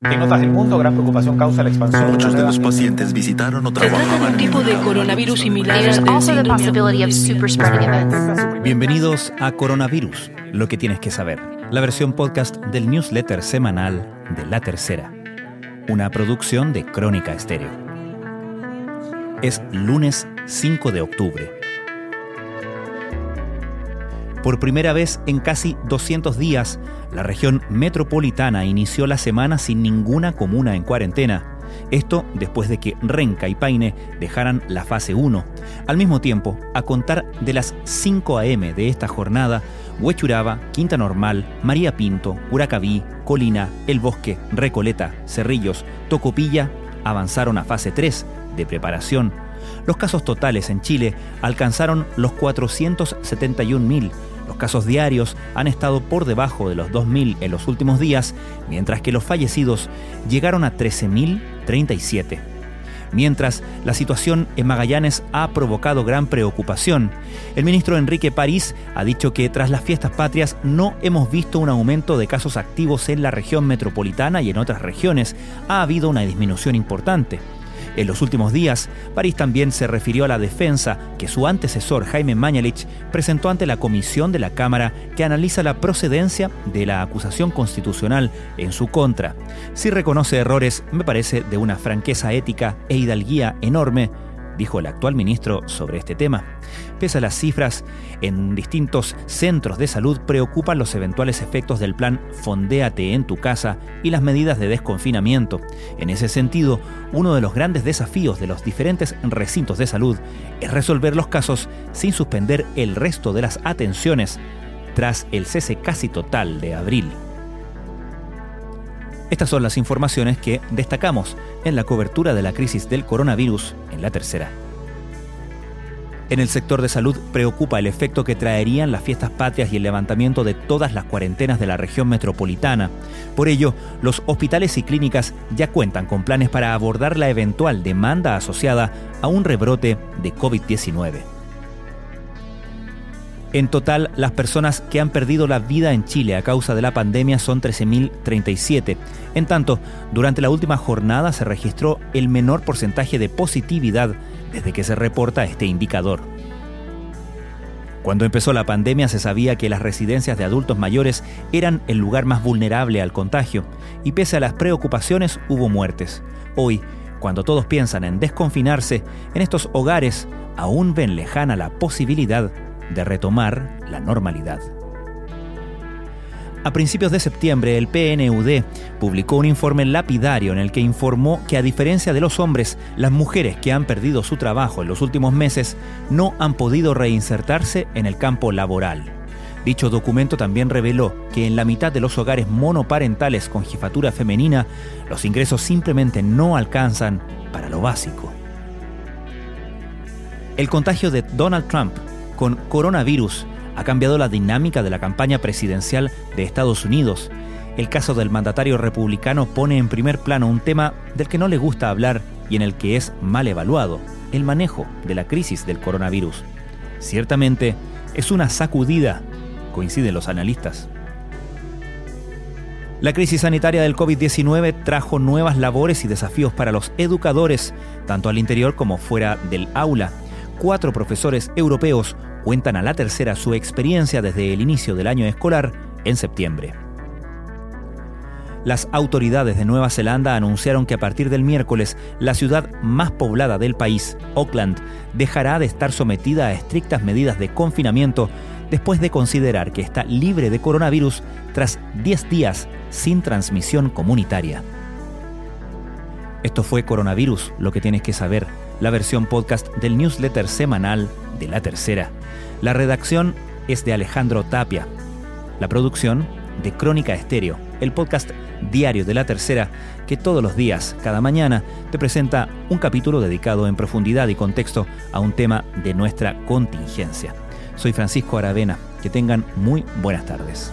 En otras del mundo, gran preocupación causa la expansión. Muchos de los pacientes visitaron o Se trata de un tipo de coronavirus similar. Bienvenidos a Coronavirus, lo que tienes que saber, la versión podcast del newsletter semanal de La Tercera, una producción de Crónica Estéreo. Es lunes 5 de octubre. Por primera vez en casi 200 días, la región metropolitana inició la semana sin ninguna comuna en cuarentena. Esto después de que Renca y Paine dejaran la fase 1. Al mismo tiempo, a contar de las 5 a.m. de esta jornada, Huechuraba, Quinta Normal, María Pinto, Huracaví, Colina, El Bosque, Recoleta, Cerrillos, Tocopilla avanzaron a fase 3 de preparación. Los casos totales en Chile alcanzaron los 471.000. Los casos diarios han estado por debajo de los 2.000 en los últimos días, mientras que los fallecidos llegaron a 13.037. Mientras, la situación en Magallanes ha provocado gran preocupación. El ministro Enrique París ha dicho que tras las fiestas patrias no hemos visto un aumento de casos activos en la región metropolitana y en otras regiones. Ha habido una disminución importante. En los últimos días, París también se refirió a la defensa que su antecesor Jaime Mañalich presentó ante la comisión de la Cámara que analiza la procedencia de la acusación constitucional en su contra. Si reconoce errores, me parece de una franqueza ética e hidalguía enorme, dijo el actual ministro sobre este tema. Pese a las cifras, en distintos centros de salud preocupan los eventuales efectos del plan Fondéate en tu casa y las medidas de desconfinamiento. En ese sentido, uno de los grandes desafíos de los diferentes recintos de salud es resolver los casos sin suspender el resto de las atenciones tras el cese casi total de abril. Estas son las informaciones que destacamos en la cobertura de la crisis del coronavirus en la tercera. En el sector de salud preocupa el efecto que traerían las fiestas patrias y el levantamiento de todas las cuarentenas de la región metropolitana. Por ello, los hospitales y clínicas ya cuentan con planes para abordar la eventual demanda asociada a un rebrote de COVID-19. En total, las personas que han perdido la vida en Chile a causa de la pandemia son 13.037. En tanto, durante la última jornada se registró el menor porcentaje de positividad desde que se reporta este indicador. Cuando empezó la pandemia se sabía que las residencias de adultos mayores eran el lugar más vulnerable al contagio y pese a las preocupaciones hubo muertes. Hoy, cuando todos piensan en desconfinarse, en estos hogares aún ven lejana la posibilidad de retomar la normalidad. A principios de septiembre, el PNUD publicó un informe lapidario en el que informó que a diferencia de los hombres, las mujeres que han perdido su trabajo en los últimos meses no han podido reinsertarse en el campo laboral. Dicho documento también reveló que en la mitad de los hogares monoparentales con jefatura femenina, los ingresos simplemente no alcanzan para lo básico. El contagio de Donald Trump con coronavirus ha cambiado la dinámica de la campaña presidencial de Estados Unidos. El caso del mandatario republicano pone en primer plano un tema del que no le gusta hablar y en el que es mal evaluado, el manejo de la crisis del coronavirus. Ciertamente es una sacudida, coinciden los analistas. La crisis sanitaria del COVID-19 trajo nuevas labores y desafíos para los educadores, tanto al interior como fuera del aula. Cuatro profesores europeos cuentan a la tercera su experiencia desde el inicio del año escolar en septiembre. Las autoridades de Nueva Zelanda anunciaron que a partir del miércoles la ciudad más poblada del país, Auckland, dejará de estar sometida a estrictas medidas de confinamiento después de considerar que está libre de coronavirus tras 10 días sin transmisión comunitaria. Esto fue Coronavirus, lo que tienes que saber, la versión podcast del newsletter semanal de La Tercera. La redacción es de Alejandro Tapia. La producción de Crónica Estéreo, el podcast diario de La Tercera que todos los días, cada mañana, te presenta un capítulo dedicado en profundidad y contexto a un tema de nuestra contingencia. Soy Francisco Aravena. Que tengan muy buenas tardes.